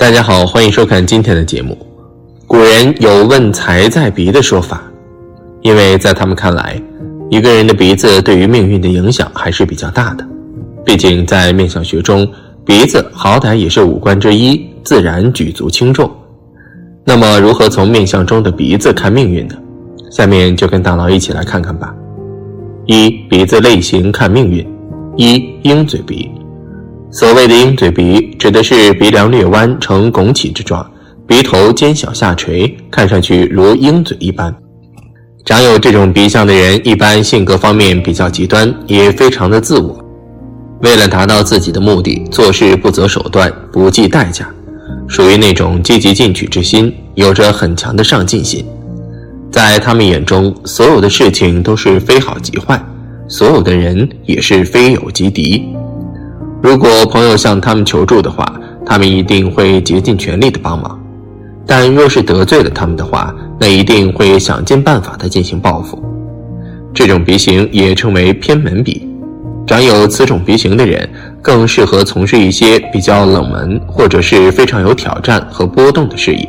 大家好，欢迎收看今天的节目。古人有“问财在鼻”的说法，因为在他们看来，一个人的鼻子对于命运的影响还是比较大的。毕竟在面相学中，鼻子好歹也是五官之一，自然举足轻重。那么，如何从面相中的鼻子看命运呢？下面就跟大佬一起来看看吧。一、鼻子类型看命运。一、鹰嘴鼻。所谓的鹰嘴鼻，指的是鼻梁略弯呈拱起之状，鼻头尖小下垂，看上去如鹰嘴一般。长有这种鼻相的人，一般性格方面比较极端，也非常的自我。为了达到自己的目的，做事不择手段，不计代价，属于那种积极进取之心，有着很强的上进心。在他们眼中，所有的事情都是非好即坏，所有的人也是非友即敌。如果朋友向他们求助的话，他们一定会竭尽全力的帮忙；但若是得罪了他们的话，那一定会想尽办法的进行报复。这种鼻型也称为偏门鼻。长有此种鼻型的人，更适合从事一些比较冷门或者是非常有挑战和波动的事业，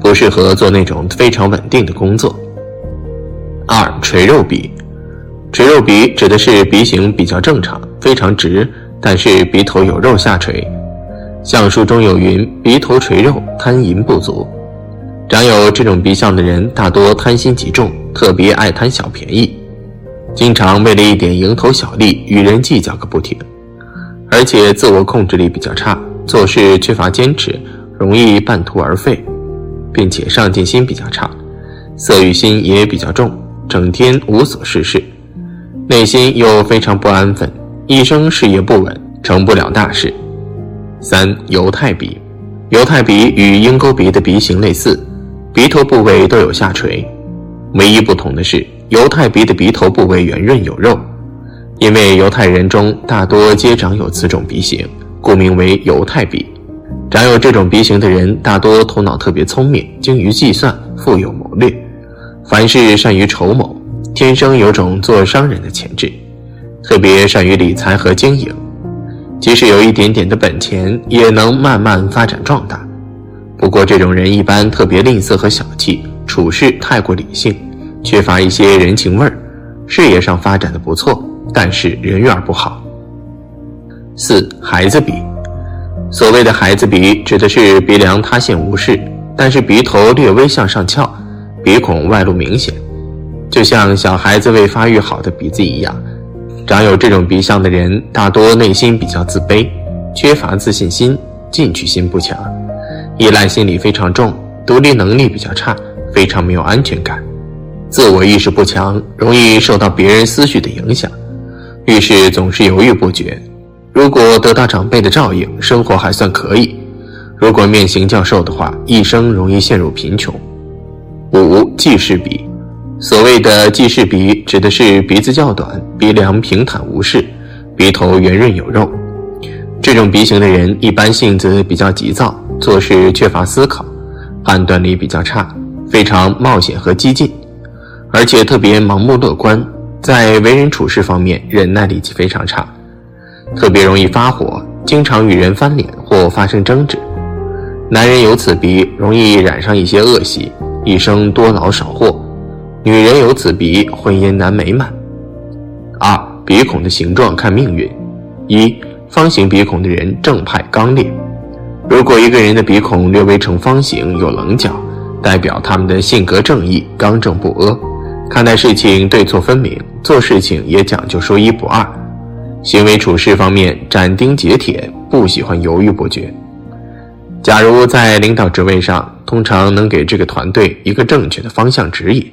不适合做那种非常稳定的工作。二垂肉鼻，垂肉鼻指的是鼻型比较正常，非常直。但是鼻头有肉下垂，相书中有云：“鼻头垂肉，贪淫不足。”长有这种鼻相的人，大多贪心极重，特别爱贪小便宜，经常为了一点蝇头小利与人计较个不停，而且自我控制力比较差，做事缺乏坚持，容易半途而废，并且上进心比较差，色欲心也比较重，整天无所事事，内心又非常不安分。一生事业不稳，成不了大事。三犹太鼻，犹太鼻与鹰钩鼻的鼻型类似，鼻头部位都有下垂，唯一不同的是犹太鼻的鼻头部位圆润有肉。因为犹太人中大多皆长有此种鼻型，故名为犹太鼻。长有这种鼻型的人，大多头脑特别聪明，精于计算，富有谋略，凡事善于筹谋，天生有种做商人的潜质。特别善于理财和经营，即使有一点点的本钱，也能慢慢发展壮大。不过，这种人一般特别吝啬和小气，处事太过理性，缺乏一些人情味儿。事业上发展的不错，但是人缘不好。四孩子鼻，所谓的孩子鼻，指的是鼻梁塌陷无事，但是鼻头略微向上翘，鼻孔外露明显，就像小孩子未发育好的鼻子一样。长有这种鼻相的人，大多内心比较自卑，缺乏自信心，进取心不强，依赖心理非常重，独立能力比较差，非常没有安全感，自我意识不强，容易受到别人思绪的影响，遇事总是犹豫不决。如果得到长辈的照应，生活还算可以；如果面型较瘦的话，一生容易陷入贫穷。五记事鼻。所谓的记事鼻，指的是鼻子较短，鼻梁平坦无事，鼻头圆润有肉。这种鼻型的人一般性子比较急躁，做事缺乏思考，判断力比较差，非常冒险和激进，而且特别盲目乐观，在为人处事方面忍耐力气非常差，特别容易发火，经常与人翻脸或发生争执。男人有此鼻，容易染上一些恶习，一生多劳少获。女人有此鼻，婚姻难美满。二、鼻孔的形状看命运。一、方形鼻孔的人正派刚烈。如果一个人的鼻孔略微呈方形，有棱角，代表他们的性格正义、刚正不阿，看待事情对错分明，做事情也讲究说一不二，行为处事方面斩钉截铁，不喜欢犹豫不决。假如在领导职位上，通常能给这个团队一个正确的方向指引。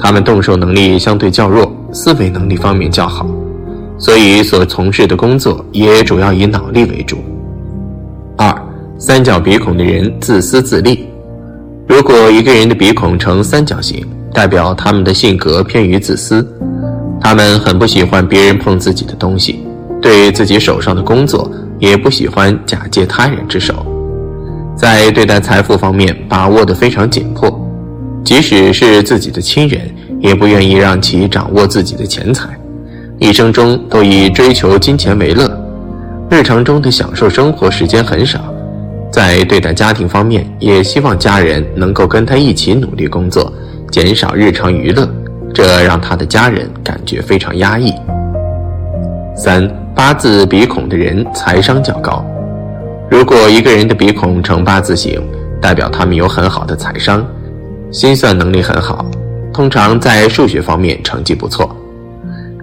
他们动手能力相对较弱，思维能力方面较好，所以所从事的工作也主要以脑力为主。二、三角鼻孔的人自私自利。如果一个人的鼻孔呈三角形，代表他们的性格偏于自私，他们很不喜欢别人碰自己的东西，对自己手上的工作也不喜欢假借他人之手，在对待财富方面把握得非常紧迫。即使是自己的亲人，也不愿意让其掌握自己的钱财，一生中都以追求金钱为乐，日常中的享受生活时间很少，在对待家庭方面，也希望家人能够跟他一起努力工作，减少日常娱乐，这让他的家人感觉非常压抑。三八字鼻孔的人财商较高。如果一个人的鼻孔呈八字形，代表他们有很好的财商，心算能力很好，通常在数学方面成绩不错。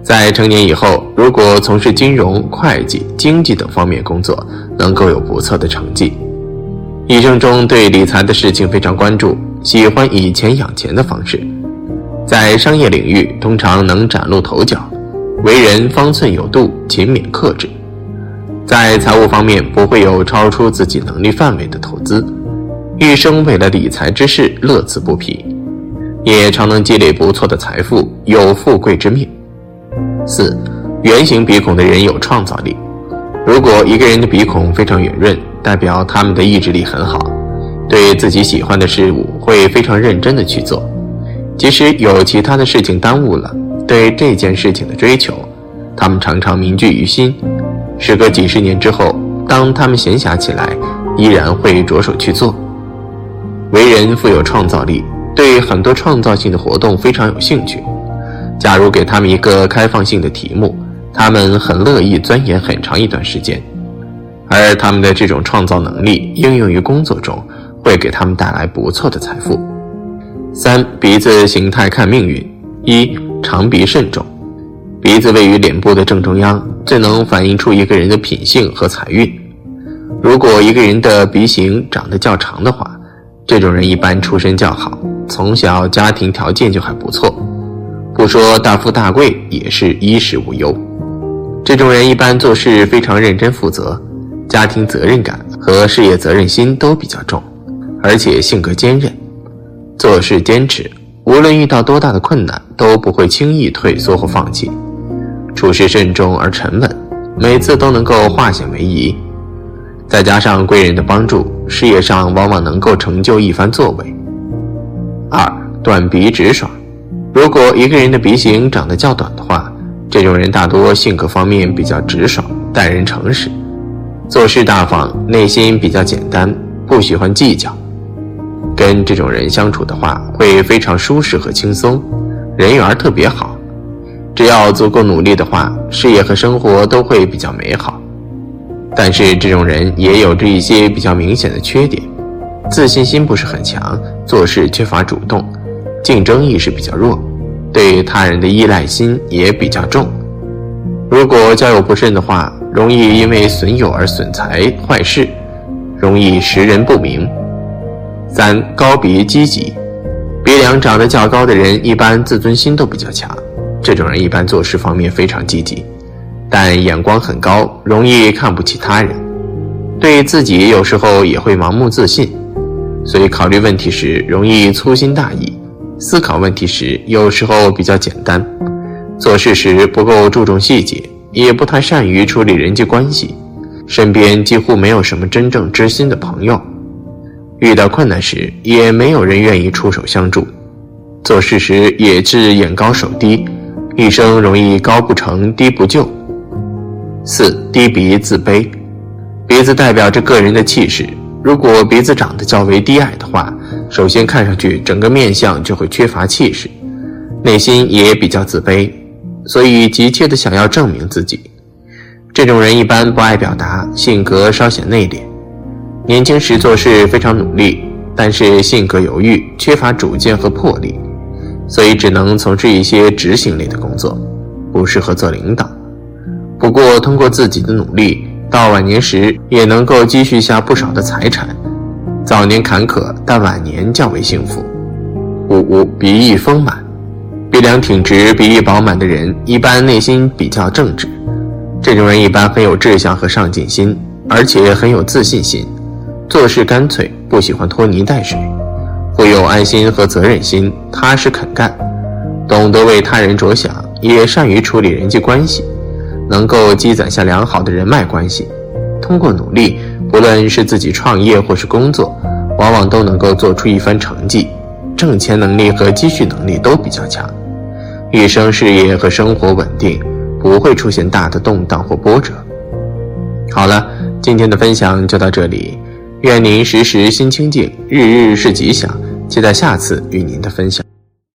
在成年以后，如果从事金融、会计、经济等方面工作，能够有不错的成绩。一生中对理财的事情非常关注，喜欢以钱养钱的方式，在商业领域通常能崭露头角，为人方寸有度，勤勉克制。在财务方面不会有超出自己能力范围的投资，一生为了理财之事乐此不疲，也常能积累不错的财富，有富贵之命。四，圆形鼻孔的人有创造力。如果一个人的鼻孔非常圆润，代表他们的意志力很好，对自己喜欢的事物会非常认真的去做，即使有其他的事情耽误了对这件事情的追求，他们常常铭记于心。时隔几十年之后，当他们闲暇起来，依然会着手去做。为人富有创造力，对很多创造性的活动非常有兴趣。假如给他们一个开放性的题目，他们很乐意钻研很长一段时间。而他们的这种创造能力应用于工作中，会给他们带来不错的财富。三鼻子形态看命运：一长鼻慎重。鼻子位于脸部的正中央，最能反映出一个人的品性和财运。如果一个人的鼻型长得较长的话，这种人一般出身较好，从小家庭条件就还不错，不说大富大贵，也是衣食无忧。这种人一般做事非常认真负责，家庭责任感和事业责任心都比较重，而且性格坚韧，做事坚持，无论遇到多大的困难，都不会轻易退缩或放弃。处事慎重而沉稳，每次都能够化险为夷，再加上贵人的帮助，事业上往往能够成就一番作为。二短鼻直爽，如果一个人的鼻型长得较短的话，这种人大多性格方面比较直爽，待人诚实，做事大方，内心比较简单，不喜欢计较。跟这种人相处的话，会非常舒适和轻松，人缘特别好。只要足够努力的话，事业和生活都会比较美好。但是这种人也有着一些比较明显的缺点：自信心不是很强，做事缺乏主动，竞争意识比较弱，对他人的依赖心也比较重。如果交友不慎的话，容易因为损友而损财坏事，容易识人不明。三高鼻积极，鼻梁长得较高的人一般自尊心都比较强。这种人一般做事方面非常积极，但眼光很高，容易看不起他人，对自己有时候也会盲目自信，所以考虑问题时容易粗心大意，思考问题时有时候比较简单，做事时不够注重细节，也不太善于处理人际关系，身边几乎没有什么真正知心的朋友，遇到困难时也没有人愿意出手相助，做事时也是眼高手低。一生容易高不成低不就。四低鼻自卑，鼻子代表着个人的气势。如果鼻子长得较为低矮的话，首先看上去整个面相就会缺乏气势，内心也比较自卑，所以急切的想要证明自己。这种人一般不爱表达，性格稍显内敛。年轻时做事非常努力，但是性格犹豫，缺乏主见和魄力。所以只能从事一些执行类的工作，不适合做领导。不过通过自己的努力，到晚年时也能够积蓄下不少的财产。早年坎坷，但晚年较为幸福。五鼻翼丰满，鼻梁挺直、鼻翼饱满的人，一般内心比较正直。这种人一般很有志向和上进心，而且很有自信心，做事干脆，不喜欢拖泥带水。富有爱心和责任心，踏实肯干，懂得为他人着想，也善于处理人际关系，能够积攒下良好的人脉关系。通过努力，不论是自己创业或是工作，往往都能够做出一番成绩。挣钱能力和积蓄能力都比较强，一生事业和生活稳定，不会出现大的动荡或波折。好了，今天的分享就到这里。愿您时时心清静，日日是吉祥。期待下次与您的分享。